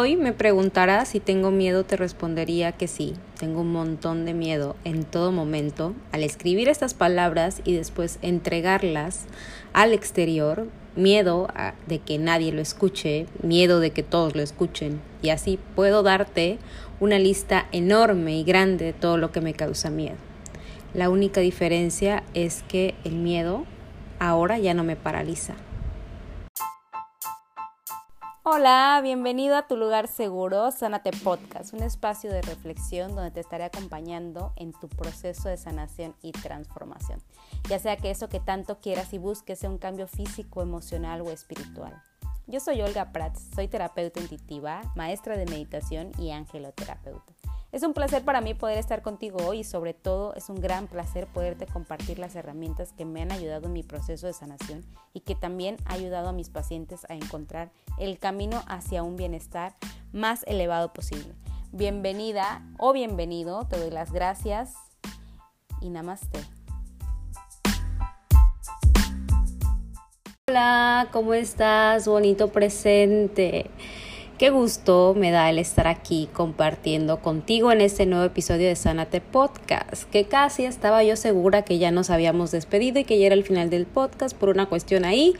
Hoy me preguntarás si tengo miedo, te respondería que sí, tengo un montón de miedo en todo momento al escribir estas palabras y después entregarlas al exterior, miedo de que nadie lo escuche, miedo de que todos lo escuchen y así puedo darte una lista enorme y grande de todo lo que me causa miedo. La única diferencia es que el miedo ahora ya no me paraliza. Hola, bienvenido a tu lugar seguro, Sánate Podcast, un espacio de reflexión donde te estaré acompañando en tu proceso de sanación y transformación, ya sea que eso que tanto quieras y busques sea un cambio físico, emocional o espiritual. Yo soy Olga Prats, soy terapeuta intuitiva, maestra de meditación y angeloterapeuta. Es un placer para mí poder estar contigo hoy y sobre todo es un gran placer poderte compartir las herramientas que me han ayudado en mi proceso de sanación y que también ha ayudado a mis pacientes a encontrar el camino hacia un bienestar más elevado posible. Bienvenida o bienvenido, te doy las gracias y namaste. Hola, ¿cómo estás? Bonito presente. Qué gusto me da el estar aquí compartiendo contigo en este nuevo episodio de Sanate Podcast, que casi estaba yo segura que ya nos habíamos despedido y que ya era el final del podcast por una cuestión ahí,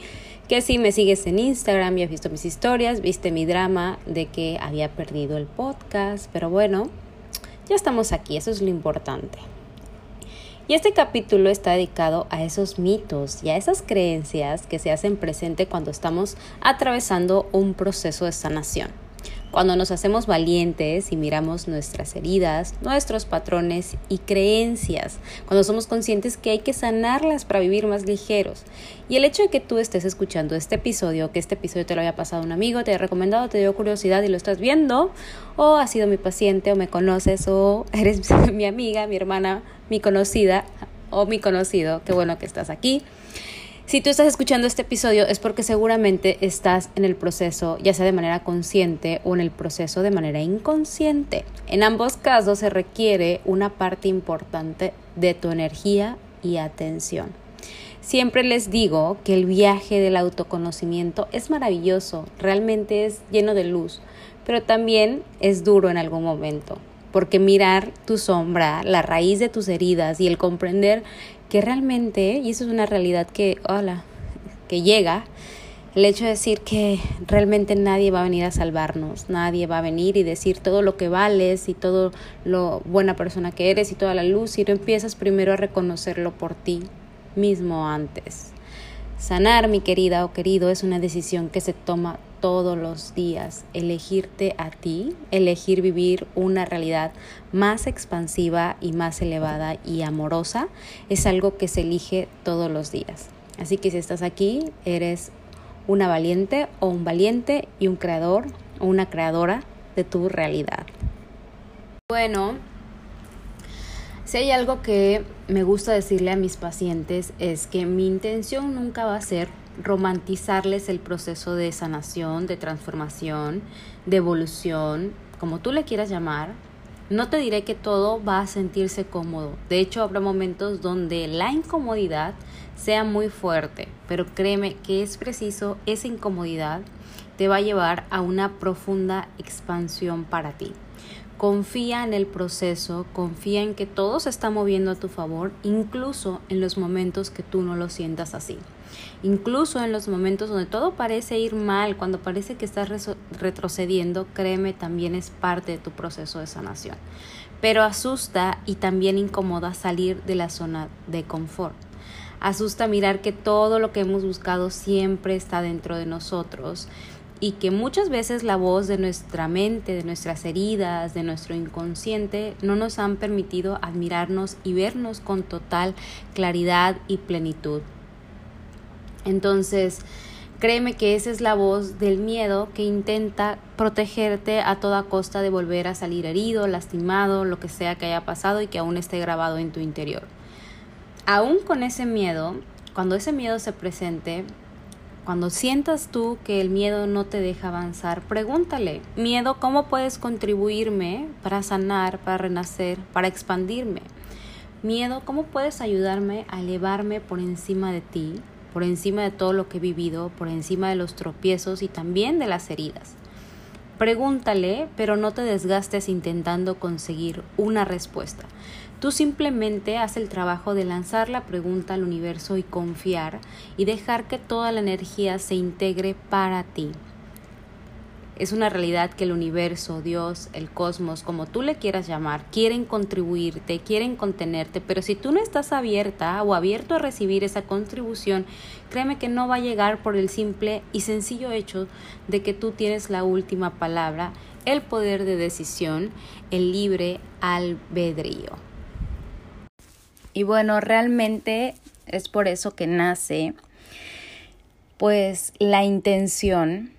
que si me sigues en Instagram y has visto mis historias, viste mi drama de que había perdido el podcast, pero bueno, ya estamos aquí, eso es lo importante. Y este capítulo está dedicado a esos mitos y a esas creencias que se hacen presente cuando estamos atravesando un proceso de sanación. Cuando nos hacemos valientes y miramos nuestras heridas, nuestros patrones y creencias, cuando somos conscientes que hay que sanarlas para vivir más ligeros. Y el hecho de que tú estés escuchando este episodio, que este episodio te lo haya pasado un amigo, te haya recomendado, te dio curiosidad y lo estás viendo, o has sido mi paciente, o me conoces, o eres mi amiga, mi hermana, mi conocida, o mi conocido, qué bueno que estás aquí. Si tú estás escuchando este episodio es porque seguramente estás en el proceso, ya sea de manera consciente o en el proceso de manera inconsciente. En ambos casos se requiere una parte importante de tu energía y atención. Siempre les digo que el viaje del autoconocimiento es maravilloso, realmente es lleno de luz, pero también es duro en algún momento, porque mirar tu sombra, la raíz de tus heridas y el comprender que realmente, y eso es una realidad que, hola, que llega, el hecho de decir que realmente nadie va a venir a salvarnos, nadie va a venir y decir todo lo que vales y todo lo buena persona que eres y toda la luz, y tú empiezas primero a reconocerlo por ti mismo antes. Sanar, mi querida o querido, es una decisión que se toma todos los días. Elegirte a ti, elegir vivir una realidad más expansiva y más elevada y amorosa, es algo que se elige todos los días. Así que si estás aquí, eres una valiente o un valiente y un creador o una creadora de tu realidad. Bueno, si hay algo que me gusta decirle a mis pacientes es que mi intención nunca va a ser romantizarles el proceso de sanación, de transformación, de evolución, como tú le quieras llamar. No te diré que todo va a sentirse cómodo. De hecho, habrá momentos donde la incomodidad sea muy fuerte, pero créeme que es preciso esa incomodidad te va a llevar a una profunda expansión para ti. Confía en el proceso, confía en que todo se está moviendo a tu favor, incluso en los momentos que tú no lo sientas así. Incluso en los momentos donde todo parece ir mal, cuando parece que estás retrocediendo, créeme, también es parte de tu proceso de sanación. Pero asusta y también incomoda salir de la zona de confort. Asusta mirar que todo lo que hemos buscado siempre está dentro de nosotros y que muchas veces la voz de nuestra mente, de nuestras heridas, de nuestro inconsciente, no nos han permitido admirarnos y vernos con total claridad y plenitud. Entonces, créeme que esa es la voz del miedo que intenta protegerte a toda costa de volver a salir herido, lastimado, lo que sea que haya pasado y que aún esté grabado en tu interior. Aún con ese miedo, cuando ese miedo se presente, cuando sientas tú que el miedo no te deja avanzar, pregúntale, miedo, ¿cómo puedes contribuirme para sanar, para renacer, para expandirme? Miedo, ¿cómo puedes ayudarme a elevarme por encima de ti, por encima de todo lo que he vivido, por encima de los tropiezos y también de las heridas? Pregúntale, pero no te desgastes intentando conseguir una respuesta. Tú simplemente haz el trabajo de lanzar la pregunta al universo y confiar y dejar que toda la energía se integre para ti. Es una realidad que el universo, Dios, el cosmos, como tú le quieras llamar, quieren contribuirte, quieren contenerte, pero si tú no estás abierta o abierto a recibir esa contribución, créeme que no va a llegar por el simple y sencillo hecho de que tú tienes la última palabra, el poder de decisión, el libre albedrío. Y bueno, realmente es por eso que nace pues la intención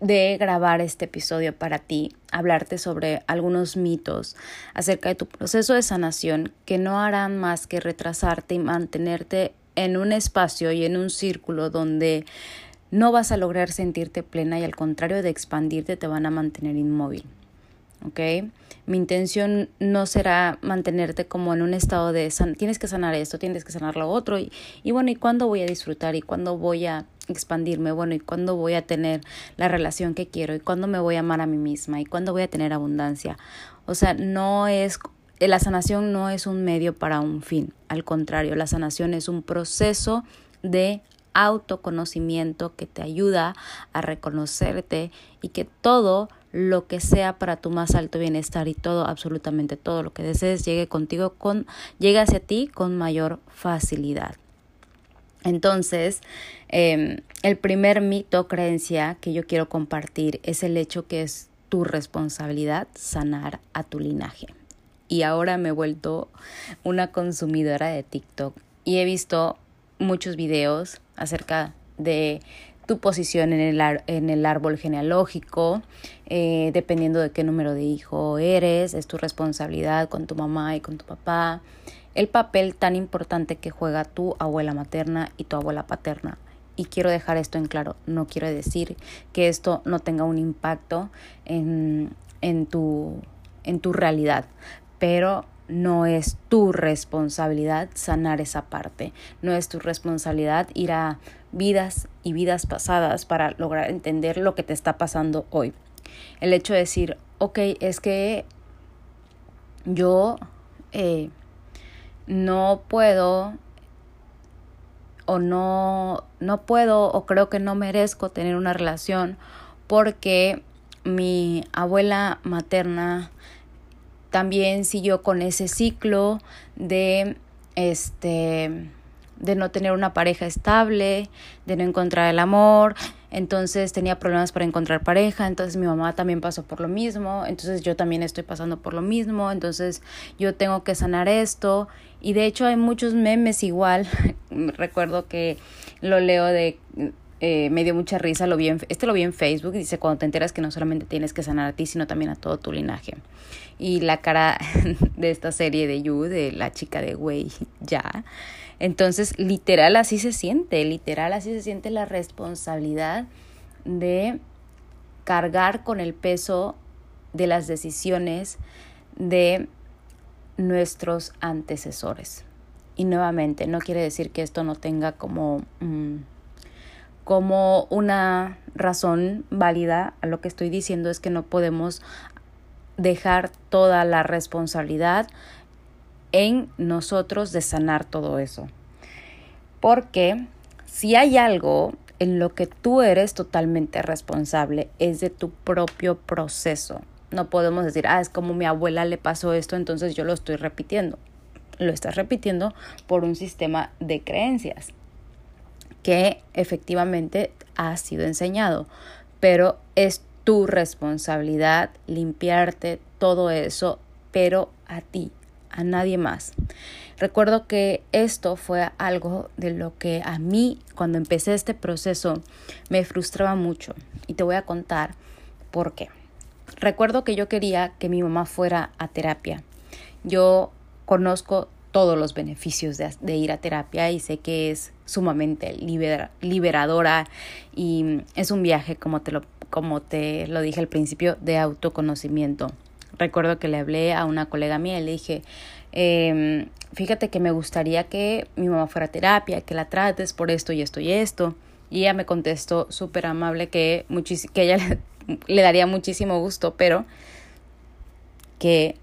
de grabar este episodio para ti, hablarte sobre algunos mitos acerca de tu proceso de sanación que no harán más que retrasarte y mantenerte en un espacio y en un círculo donde no vas a lograr sentirte plena y al contrario de expandirte te van a mantener inmóvil. ¿ok? Mi intención no será mantenerte como en un estado de tienes que sanar esto, tienes que sanar lo otro y, y bueno, ¿y cuándo voy a disfrutar y cuándo voy a expandirme? Bueno, ¿y cuándo voy a tener la relación que quiero? ¿Y cuándo me voy a amar a mí misma? ¿Y cuándo voy a tener abundancia? O sea, no es la sanación no es un medio para un fin, al contrario, la sanación es un proceso de autoconocimiento que te ayuda a reconocerte y que todo lo que sea para tu más alto bienestar y todo, absolutamente todo lo que desees llegue contigo con, llegue hacia ti con mayor facilidad. Entonces, em, el primer mito, creencia que yo quiero compartir es el hecho que es tu responsabilidad sanar a tu linaje. Y ahora me he vuelto una consumidora de TikTok y he visto muchos videos acerca de tu posición en el, en el árbol genealógico, eh, dependiendo de qué número de hijo eres, es tu responsabilidad con tu mamá y con tu papá, el papel tan importante que juega tu abuela materna y tu abuela paterna. Y quiero dejar esto en claro, no quiero decir que esto no tenga un impacto en, en, tu, en tu realidad, pero no es tu responsabilidad sanar esa parte, no es tu responsabilidad ir a vidas y vidas pasadas para lograr entender lo que te está pasando hoy. El hecho de decir, ok, es que yo eh, no puedo o no, no puedo o creo que no merezco tener una relación porque mi abuela materna también siguió con ese ciclo de este de no tener una pareja estable, de no encontrar el amor, entonces tenía problemas para encontrar pareja, entonces mi mamá también pasó por lo mismo, entonces yo también estoy pasando por lo mismo, entonces yo tengo que sanar esto y de hecho hay muchos memes igual, recuerdo que lo leo de eh, me dio mucha risa, lo vi en, este lo vi en Facebook, dice cuando te enteras que no solamente tienes que sanar a ti, sino también a todo tu linaje. Y la cara de esta serie de You, de la chica de Wey, ya, entonces, literal así se siente, literal así se siente la responsabilidad de cargar con el peso de las decisiones de nuestros antecesores. Y nuevamente, no quiere decir que esto no tenga como, mm, como una razón válida. Lo que estoy diciendo es que no podemos dejar toda la responsabilidad en nosotros de sanar todo eso. Porque si hay algo en lo que tú eres totalmente responsable, es de tu propio proceso. No podemos decir, ah, es como mi abuela le pasó esto, entonces yo lo estoy repitiendo. Lo estás repitiendo por un sistema de creencias que efectivamente ha sido enseñado, pero es tu responsabilidad limpiarte todo eso, pero a ti, a nadie más. Recuerdo que esto fue algo de lo que a mí cuando empecé este proceso me frustraba mucho y te voy a contar por qué. Recuerdo que yo quería que mi mamá fuera a terapia. Yo conozco todos los beneficios de, ir a terapia y sé que es sumamente liberadora y es un viaje como te lo como te lo dije al principio de autoconocimiento recuerdo que le hablé a una colega mía y le dije, eh, fíjate que me gustaría que mi mamá fuera a terapia, que la trates por esto y esto y esto. Y ella me contestó súper amable que, que ella le daría muchísimo gusto, pero que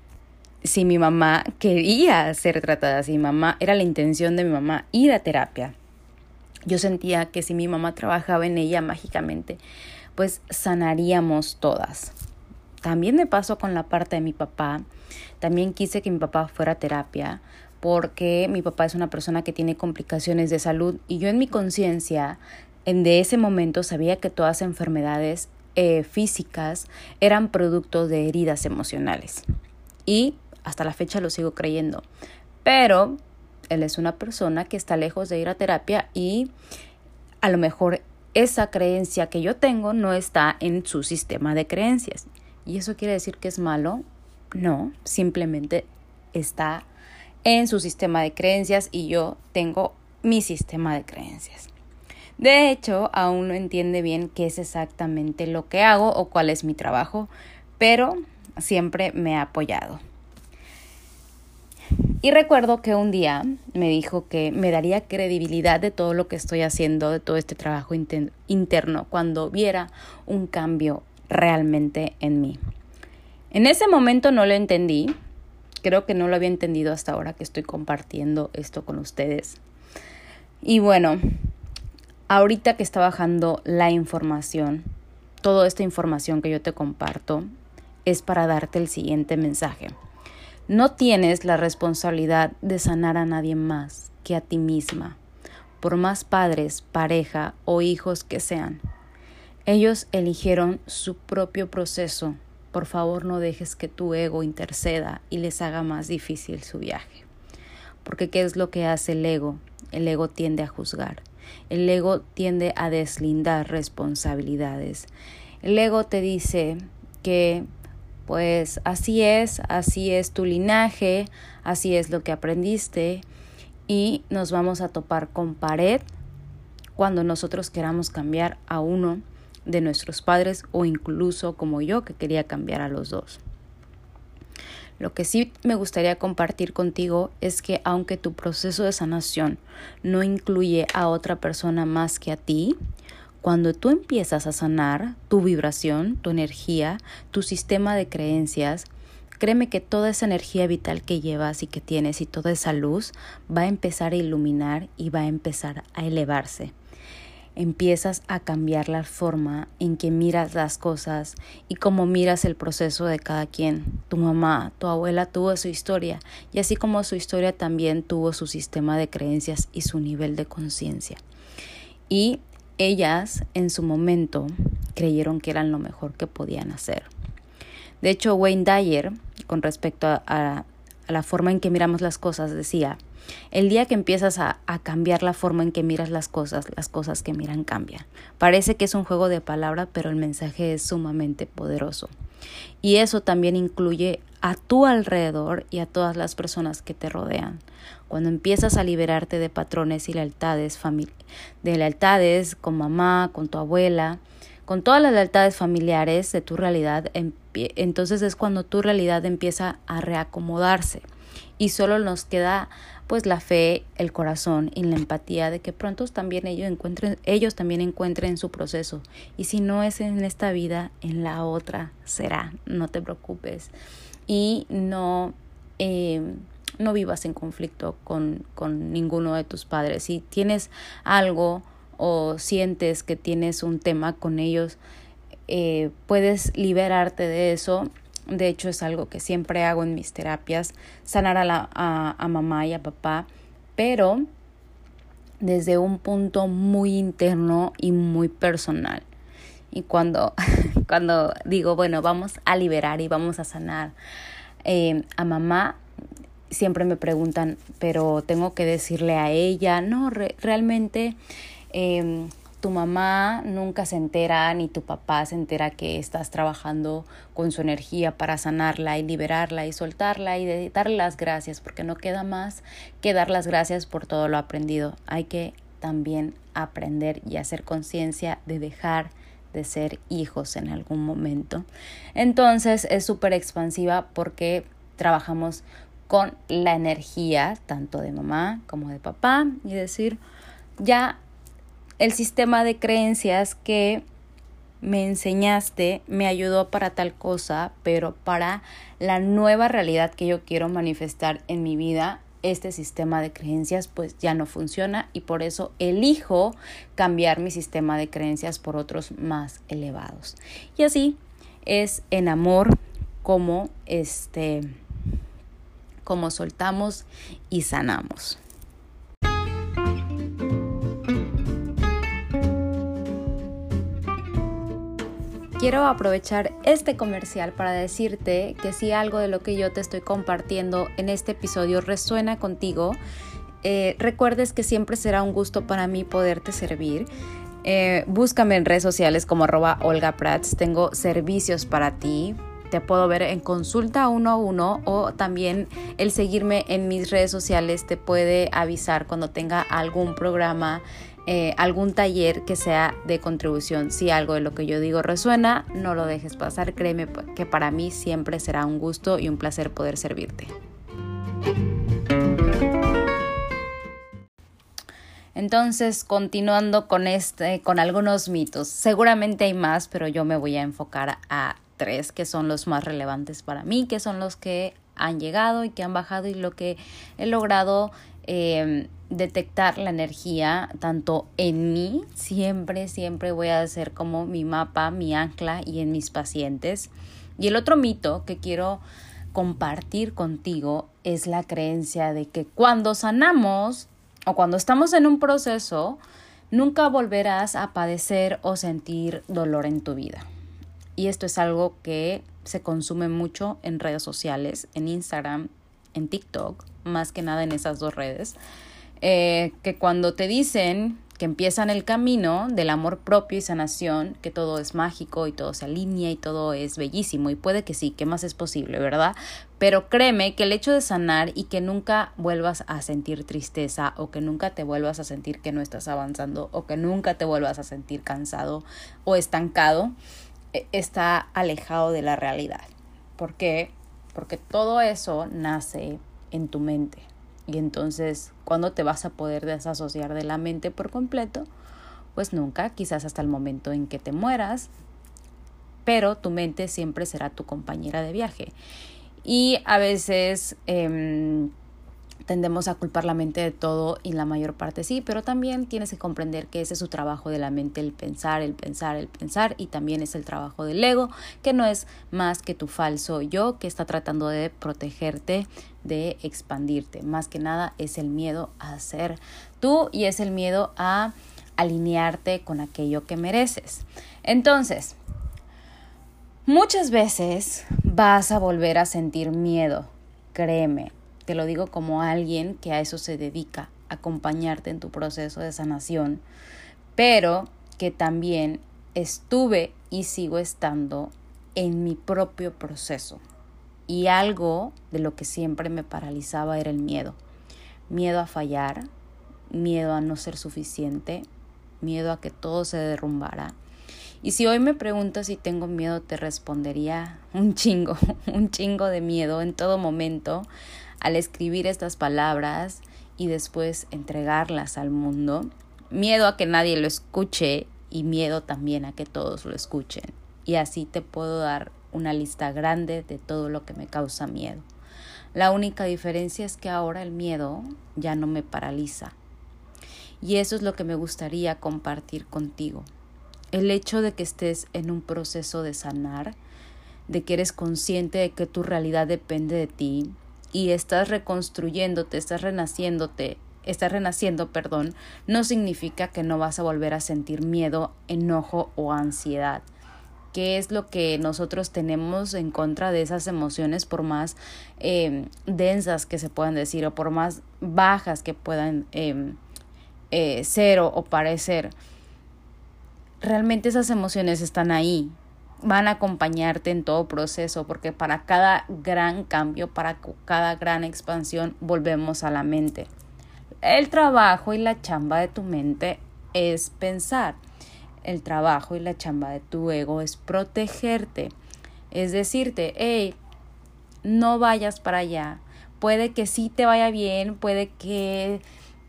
si mi mamá quería ser tratada, si mi mamá era la intención de mi mamá ir a terapia, yo sentía que si mi mamá trabajaba en ella mágicamente, pues sanaríamos todas. También me pasó con la parte de mi papá. También quise que mi papá fuera a terapia porque mi papá es una persona que tiene complicaciones de salud y yo en mi conciencia en de ese momento sabía que todas enfermedades eh, físicas eran producto de heridas emocionales. Y hasta la fecha lo sigo creyendo. Pero él es una persona que está lejos de ir a terapia y a lo mejor esa creencia que yo tengo no está en su sistema de creencias. ¿Y eso quiere decir que es malo? No, simplemente está en su sistema de creencias y yo tengo mi sistema de creencias. De hecho, aún no entiende bien qué es exactamente lo que hago o cuál es mi trabajo, pero siempre me ha apoyado. Y recuerdo que un día me dijo que me daría credibilidad de todo lo que estoy haciendo, de todo este trabajo interno, cuando viera un cambio realmente en mí. En ese momento no lo entendí, creo que no lo había entendido hasta ahora que estoy compartiendo esto con ustedes. Y bueno, ahorita que está bajando la información, toda esta información que yo te comparto, es para darte el siguiente mensaje. No tienes la responsabilidad de sanar a nadie más que a ti misma, por más padres, pareja o hijos que sean. Ellos eligieron su propio proceso. Por favor no dejes que tu ego interceda y les haga más difícil su viaje. Porque ¿qué es lo que hace el ego? El ego tiende a juzgar. El ego tiende a deslindar responsabilidades. El ego te dice que pues así es, así es tu linaje, así es lo que aprendiste y nos vamos a topar con pared cuando nosotros queramos cambiar a uno de nuestros padres o incluso como yo que quería cambiar a los dos. Lo que sí me gustaría compartir contigo es que aunque tu proceso de sanación no incluye a otra persona más que a ti, cuando tú empiezas a sanar tu vibración, tu energía, tu sistema de creencias, créeme que toda esa energía vital que llevas y que tienes y toda esa luz va a empezar a iluminar y va a empezar a elevarse. Empiezas a cambiar la forma en que miras las cosas y cómo miras el proceso de cada quien. Tu mamá, tu abuela tuvo su historia y así como su historia también tuvo su sistema de creencias y su nivel de conciencia. Y ellas en su momento creyeron que eran lo mejor que podían hacer. De hecho, Wayne Dyer, con respecto a, la forma en que miramos las cosas, decía, el día que empiezas a, cambiar la forma en que miras las cosas, las cosas que miran cambian. Parece que es un juego de palabras, pero el mensaje es sumamente poderoso. Y eso también incluye a tu alrededor y a todas las personas que te rodean. Cuando empiezas a liberarte de patrones y lealtades, de lealtades con mamá, con tu abuela, con todas las lealtades familiares de tu realidad, entonces es cuando tu realidad empieza a reacomodarse y solo nos queda pues la fe, el corazón y la empatía de que pronto también ellos encuentren, ellos también encuentren su proceso. Y si no es en esta vida, en la otra será. No te preocupes. Y no, eh, no vivas en conflicto con, con ninguno de tus padres. Si tienes algo o sientes que tienes un tema con ellos, eh, puedes liberarte de eso de hecho, es algo que siempre hago en mis terapias, sanar a, la, a, mamá y a papá, pero desde un punto muy interno y muy personal. Y cuando, cuando digo, bueno, vamos a liberar y vamos a sanar eh, a mamá, siempre me preguntan, pero tengo que decirle a ella, no, realmente eh, tu mamá nunca se entera ni tu papá se entera que estás trabajando con su energía para sanarla y liberarla y soltarla y darle las gracias, porque no queda más que dar las gracias por todo lo aprendido. Hay que también aprender y hacer conciencia de dejar de ser hijos en algún momento. Entonces es súper expansiva porque trabajamos con la energía tanto de mamá como de papá y decir, ya el sistema de creencias que me enseñaste, me ayudó para tal cosa, pero para la nueva realidad que yo quiero manifestar en mi vida, este sistema de creencias pues ya no funciona y por eso elijo cambiar mi sistema de creencias por otros más elevados. Y así es en amor como este como soltamos y sanamos. Quiero aprovechar este comercial para decirte que si algo de lo que yo te estoy compartiendo en este episodio resuena contigo, eh, recuerdes que siempre será un gusto para mí poderte servir. Eh, búscame en redes sociales como arroba Olga Prats. Tengo servicios para ti. Te puedo ver en consulta uno a uno o también el seguirme en mis redes sociales te puede avisar cuando tenga algún programa eh, algún taller que sea de contribución. Si algo de lo que yo digo resuena, no lo dejes pasar. Créeme que para mí siempre será un gusto y un placer poder servirte. Entonces, continuando con este, con algunos mitos. Seguramente hay más, pero yo me voy a enfocar a tres que son los más relevantes para mí, que son los que han llegado y que han bajado y lo que he logrado eh, detectar la energía tanto en mí, siempre, siempre voy a hacer como mi mapa, mi ancla y en mis pacientes. Y el otro mito que quiero compartir contigo es la creencia de que cuando sanamos o cuando estamos en un proceso, nunca volverás a padecer o sentir dolor en tu vida. Y esto es algo que se consume mucho en redes sociales, en Instagram, en TikTok, más que nada en esas dos redes. Eh, que cuando te dicen que empiezan el camino del amor propio y sanación, que todo es mágico y todo se alinea y todo es bellísimo, y puede que sí, que más es posible, ¿verdad? Pero créeme que el hecho de sanar y que nunca vuelvas a sentir tristeza o que nunca te vuelvas a sentir que no estás avanzando o que nunca te vuelvas a sentir cansado o estancado, e, está alejado de la realidad. ¿Por qué? Porque todo eso nace en tu mente. Y entonces, ¿cuándo te vas a poder desasociar de la mente por completo? Pues nunca, quizás hasta el momento en que te mueras, pero tu mente siempre será tu compañera de viaje. Y a veces em, tendemos a culpar la mente de todo y la mayor parte sí, pero también tienes que comprender que ese es su trabajo de la mente, el pensar, el pensar, el pensar y también es el trabajo del ego, que no es más que tu falso yo que está tratando de protegerte, de expandirte. Más que nada es el miedo a ser tú y es el miedo a alinearte con aquello que mereces. Entonces, muchas veces vas a volver a sentir miedo, créeme te lo digo como alguien que a eso se dedica, acompañarte en tu proceso de sanación, pero que también estuve y sigo estando en mi propio proceso. Y algo de lo que siempre me paralizaba era el miedo. Miedo a fallar, miedo a no ser suficiente, miedo a que todo se derrumbara. Y si hoy me preguntas si tengo miedo, te respondería un chingo, un chingo de miedo en todo momento al escribir estas palabras y después entregarlas al mundo, miedo a que nadie lo escuche y miedo también a que todos lo escuchen. Y así te puedo dar una lista grande de todo lo que me causa miedo. La única diferencia es que ahora el miedo ya no me paraliza. Y eso es lo que me gustaría compartir contigo. El hecho de que estés en un proceso de sanar, de que eres consciente de que tu realidad depende de ti, y estás reconstruyéndote, estás renaciéndote, estás renaciendo, perdón, no significa que no vas a volver a sentir miedo, enojo o ansiedad. ¿Qué es lo que nosotros tenemos en contra de esas emociones, por más em, densas que se puedan decir o por más bajas que puedan em, eh, ser o parecer? Realmente esas emociones están ahí, van a acompañarte en todo proceso, porque para cada gran cambio, para cada gran expansión, volvemos a la mente. El trabajo y la chamba de tu mente es pensar. El trabajo y la chamba de tu ego es protegerte. Es decirte, hey, no vayas para allá. Puede que sí te vaya bien, puede que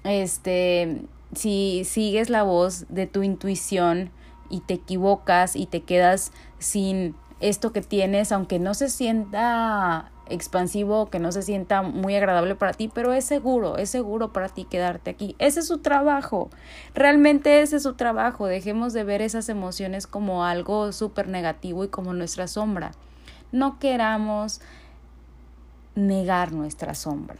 este si sigues la voz de tu intuición y te equivocas y te quedas sin esto que tienes, aunque no se sienta expansivo, que no se sienta muy agradable para ti, pero es seguro, es seguro para ti quedarte aquí. Ese es su trabajo, realmente ese es su trabajo. Dejemos de ver esas emociones como algo súper negativo y como nuestra sombra. No queramos negar nuestra sombra.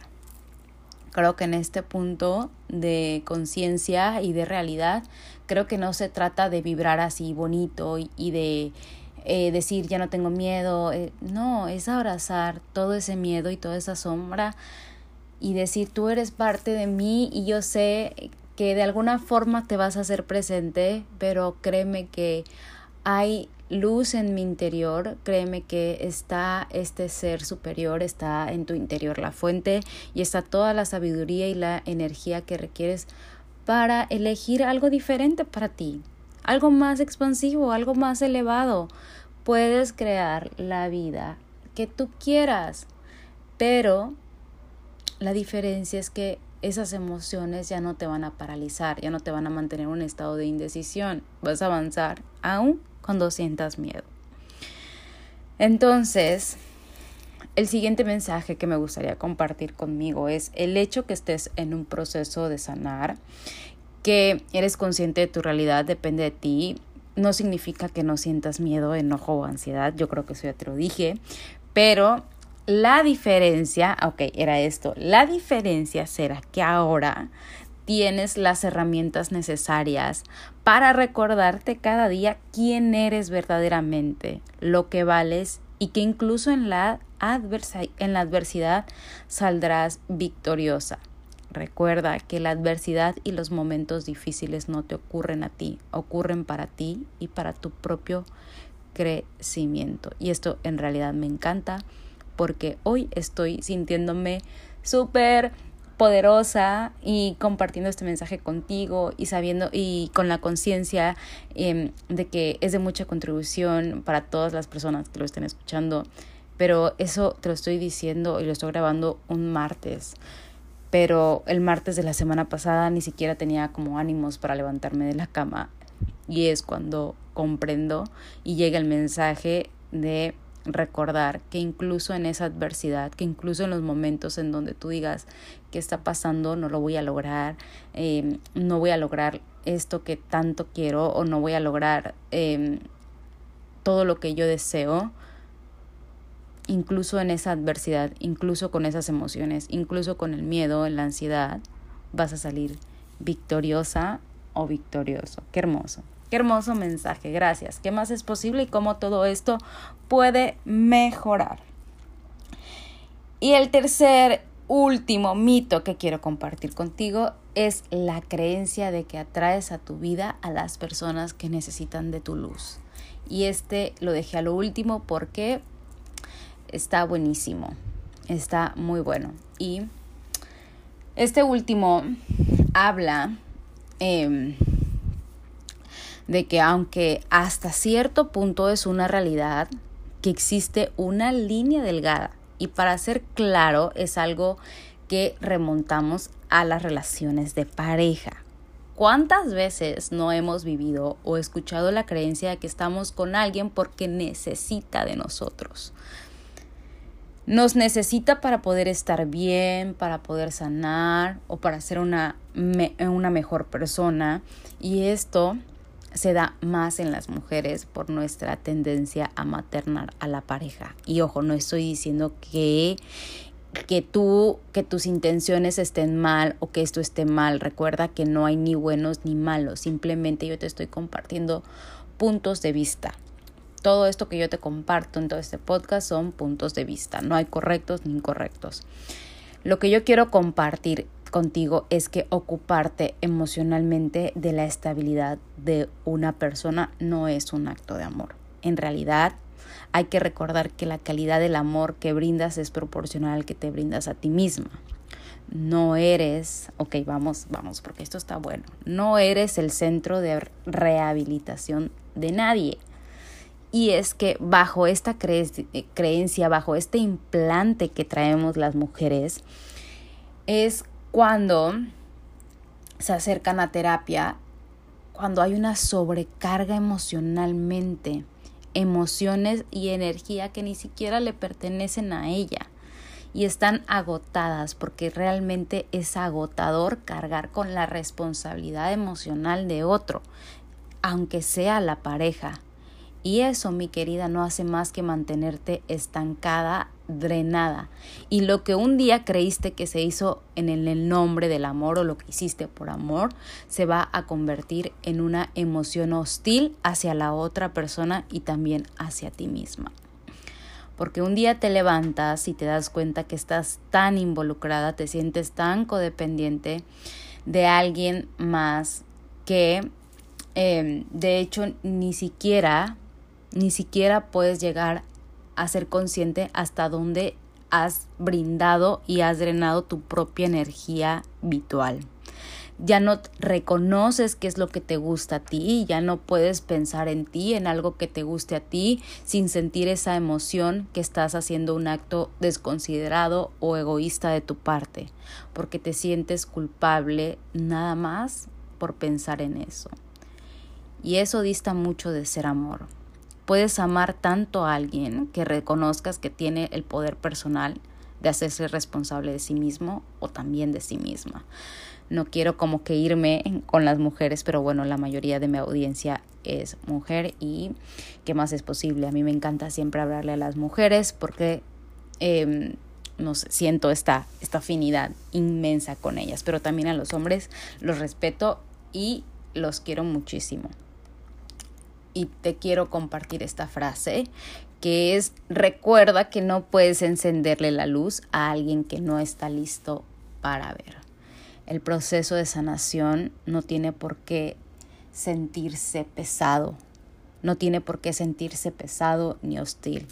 Creo que en este punto de conciencia y de realidad, creo que no se trata de vibrar así bonito y, de eh, decir ya no tengo miedo. Eh, no, es abrazar todo ese miedo y toda esa sombra y decir tú eres parte de mí y yo sé que de alguna forma te vas a hacer presente, pero créeme que hay luz en mi interior, créeme que está este ser superior, está en tu interior la fuente y está toda la sabiduría y la energía que requieres para elegir algo diferente para ti, algo más expansivo, algo más elevado. Puedes crear la vida que tú quieras, pero la diferencia es que esas emociones ya no te van a paralizar, ya no te van a mantener en un estado de indecisión, vas a avanzar aún cuando sientas miedo. Entonces, el siguiente mensaje que me gustaría compartir conmigo es el hecho que estés en un proceso de sanar, que eres consciente de tu realidad, depende de ti. No significa que no sientas miedo, enojo o ansiedad, yo creo que eso ya te lo dije, pero la diferencia, ok, era esto, la diferencia será que ahora tienes las herramientas necesarias para recordarte cada día quién eres verdaderamente, lo que vales y que incluso en la, en la adversidad saldrás victoriosa. Recuerda que la adversidad y los momentos difíciles no te ocurren a ti, ocurren para ti y para tu propio crecimiento. Y esto en realidad me encanta porque hoy estoy sintiéndome súper poderosa y compartiendo este mensaje contigo y sabiendo y con la conciencia em, de que es de mucha contribución para todas las personas que lo estén escuchando. Pero eso te lo estoy diciendo y lo estoy grabando un martes. Pero el martes de la semana pasada ni siquiera tenía como ánimos para levantarme de la cama. Y es cuando comprendo y llega el mensaje de recordar que incluso en esa adversidad, que incluso en los momentos en donde tú digas qué está pasando, no lo voy a lograr, em, no voy a lograr esto que tanto quiero o no voy a lograr em, todo lo que yo deseo, incluso en esa adversidad, incluso con esas emociones, incluso con el miedo, la ansiedad, vas a salir victoriosa o victorioso. Qué hermoso. Qué hermoso mensaje, gracias. ¿Qué más es posible y cómo todo esto puede mejorar? Y el tercer, último mito que quiero compartir contigo es la creencia de que atraes a tu vida a las personas que necesitan de tu luz. Y este lo dejé a lo último porque está buenísimo, está muy bueno. Y este último habla... Eh, de que aunque hasta cierto punto es una realidad, que existe una línea delgada y para ser claro es algo que remontamos a las relaciones de pareja. ¿Cuántas veces no hemos vivido o escuchado la creencia de que estamos con alguien porque necesita de nosotros? Nos necesita para poder estar bien, para poder sanar o para ser una, una mejor persona. Y esto se da más en las mujeres por nuestra tendencia a maternar a la pareja. Y ojo, no estoy diciendo que que tú, que tus intenciones estén mal o que esto esté mal. Recuerda que no hay ni buenos ni malos. Simplemente yo te estoy compartiendo puntos de vista. Todo esto que yo te comparto en todo este podcast son puntos de vista. No hay correctos ni incorrectos. Lo que yo quiero compartir contigo es que ocuparte emocionalmente de la estabilidad de una persona no es un acto de amor. En realidad, hay que recordar que la calidad del amor que brindas es proporcional al que te brindas a ti misma. No eres, ok, vamos, vamos, porque esto está bueno. No eres el centro de rehabilitación de nadie. Y es que bajo esta creencia, bajo este implante que traemos las mujeres, es cuando se acercan a terapia cuando hay una sobrecarga emocionalmente, emociones y energía que ni siquiera le pertenecen a ella y están agotadas porque realmente es agotador cargar con la responsabilidad emocional de otro, aunque sea la pareja. Y eso, mi querida, no hace más que mantenerte estancada, drenada. Y lo que un día creíste que se hizo en el nombre del amor o lo que hiciste por amor, se va a convertir en una emoción hostil hacia la otra persona y también hacia ti misma. Porque un día te levantas y te das cuenta que estás tan involucrada, te sientes tan codependiente de alguien más que em, de hecho ni siquiera ni siquiera puedes llegar a ser consciente hasta dónde has brindado y has drenado tu propia energía vital. Ya no reconoces qué es lo que te gusta a ti, ya no puedes pensar en ti, en algo que te guste a ti, sin sentir esa emoción que estás haciendo un acto desconsiderado o egoísta de tu parte, porque te sientes culpable nada más por pensar en eso. Y eso dista mucho de ser amor. Puedes amar tanto a alguien que reconozcas que tiene el poder personal de hacerse responsable de sí mismo o también de sí misma. No quiero como que irme con las mujeres, pero bueno, la mayoría de mi audiencia es mujer y qué más es posible. A mí me encanta siempre hablarle a las mujeres porque eh, no sé, siento esta, esta afinidad inmensa con ellas, pero también a los hombres los respeto y los quiero muchísimo y te quiero compartir esta frase que es recuerda que no puedes encenderle la luz a alguien que no está listo para ver. El proceso de sanación no tiene por qué sentirse pesado, no tiene por qué sentirse pesado ni hostil.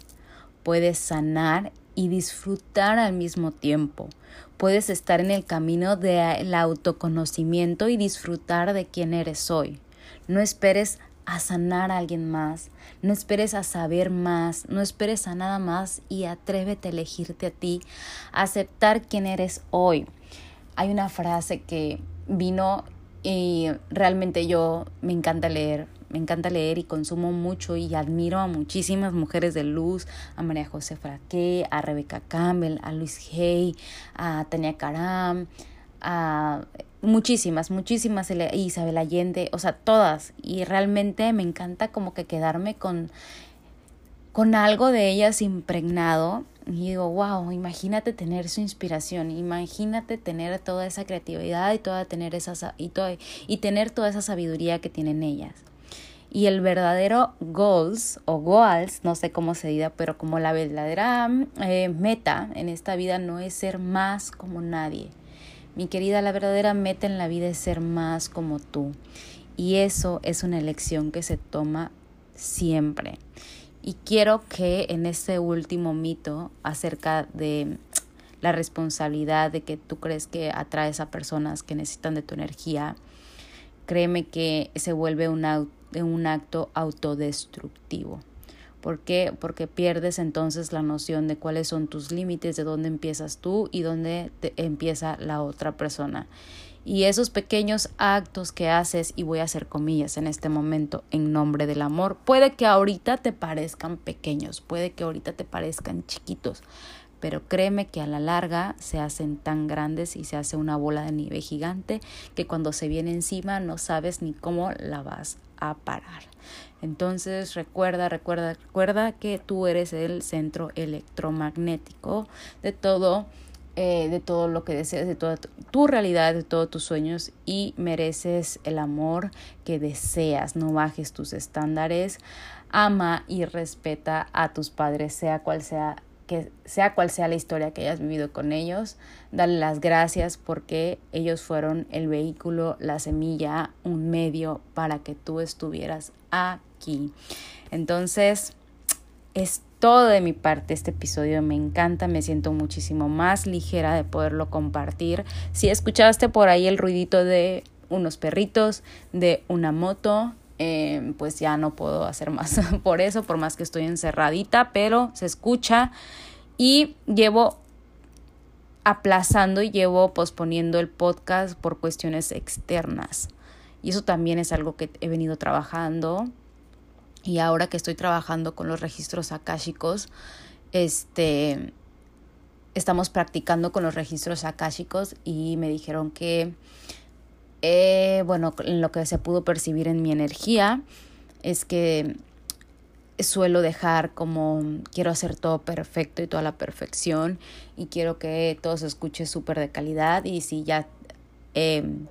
Puedes sanar y disfrutar al mismo tiempo. Puedes estar en el camino del autoconocimiento y disfrutar de quién eres hoy. No esperes a sanar a alguien más, no esperes a saber más, no esperes a nada más y atrévete a elegirte a ti, a aceptar quién eres hoy. Hay una frase que vino y realmente yo me encanta leer, me encanta leer y consumo mucho y admiro a muchísimas mujeres de luz, a María José Fraqué, a Rebecca Campbell, a Luis Hay, a Tania Karam, a muchísimas, muchísimas, Isabel Allende, o sea, todas. Y realmente me encanta como que quedarme con, con algo de ellas impregnado. Y digo, wow, imagínate tener su inspiración, imagínate tener toda esa creatividad y, toda tener, esa, y, y tener toda esa sabiduría que tienen ellas. Y el verdadero goals o goals, no sé cómo se diga, pero como la verdadera eh, meta en esta vida no es ser más como nadie mi querida, la verdadera meta en la vida es ser más como tú. Y eso es una elección que se toma siempre. Y quiero que en este último mito acerca de la responsabilidad de que tú crees que atraes a personas que necesitan de tu energía, créeme que se vuelve un, un acto autodestructivo. ¿Por qué? Porque pierdes entonces la noción de cuáles son tus límites, de dónde empiezas tú y dónde empieza la otra persona. Y esos pequeños actos que haces, y voy a hacer comillas en este momento en nombre del amor, puede que ahorita te parezcan pequeños, puede que ahorita te parezcan chiquitos, pero créeme que a la larga se hacen tan grandes y se hace una bola de nieve gigante que cuando se viene encima no sabes ni cómo la vas a parar. Entonces recuerda, recuerda, recuerda que tú eres el centro electromagnético de todo, eh, de todo lo que deseas, de toda tu, realidad, de todos tus sueños y mereces el amor que deseas. No bajes tus estándares. Ama y respeta a tus padres, sea cual sea que sea cual sea la historia que hayas vivido con ellos, dale las gracias porque ellos fueron el vehículo, la semilla, un medio para que tú estuvieras aquí. Entonces, es todo de mi parte este episodio, me encanta, me siento muchísimo más ligera de poderlo compartir. Si escuchaste por ahí el ruidito de unos perritos, de una moto, eh, pues ya no puedo hacer más por eso, por más que estoy encerradita, pero se escucha y llevo aplazando y llevo posponiendo el podcast por cuestiones externas. Y eso también es algo que he venido trabajando. Y ahora que estoy trabajando con los registros akáshicos, este, estamos practicando con los registros akáshicos y me dijeron que, eh, bueno, lo que se pudo percibir en mi energía es que suelo dejar como quiero hacer todo perfecto y toda la perfección y quiero que todo se escuche súper de calidad y si ya em,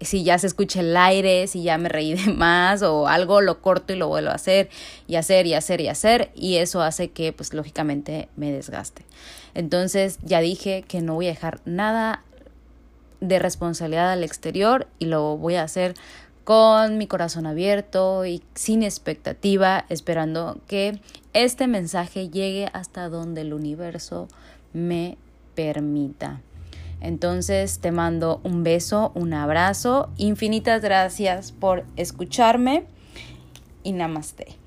si ya se escucha el aire, si ya me reí de más o algo, lo corto y lo vuelvo a hacer y hacer y hacer y hacer y eso hace que pues lógicamente me desgaste. Entonces ya dije que no voy a dejar nada de responsabilidad al exterior y lo voy a hacer con mi corazón abierto y sin expectativa, esperando que este mensaje llegue hasta donde el universo me permita. Entonces te mando un beso, un abrazo, infinitas gracias por escucharme y namaste.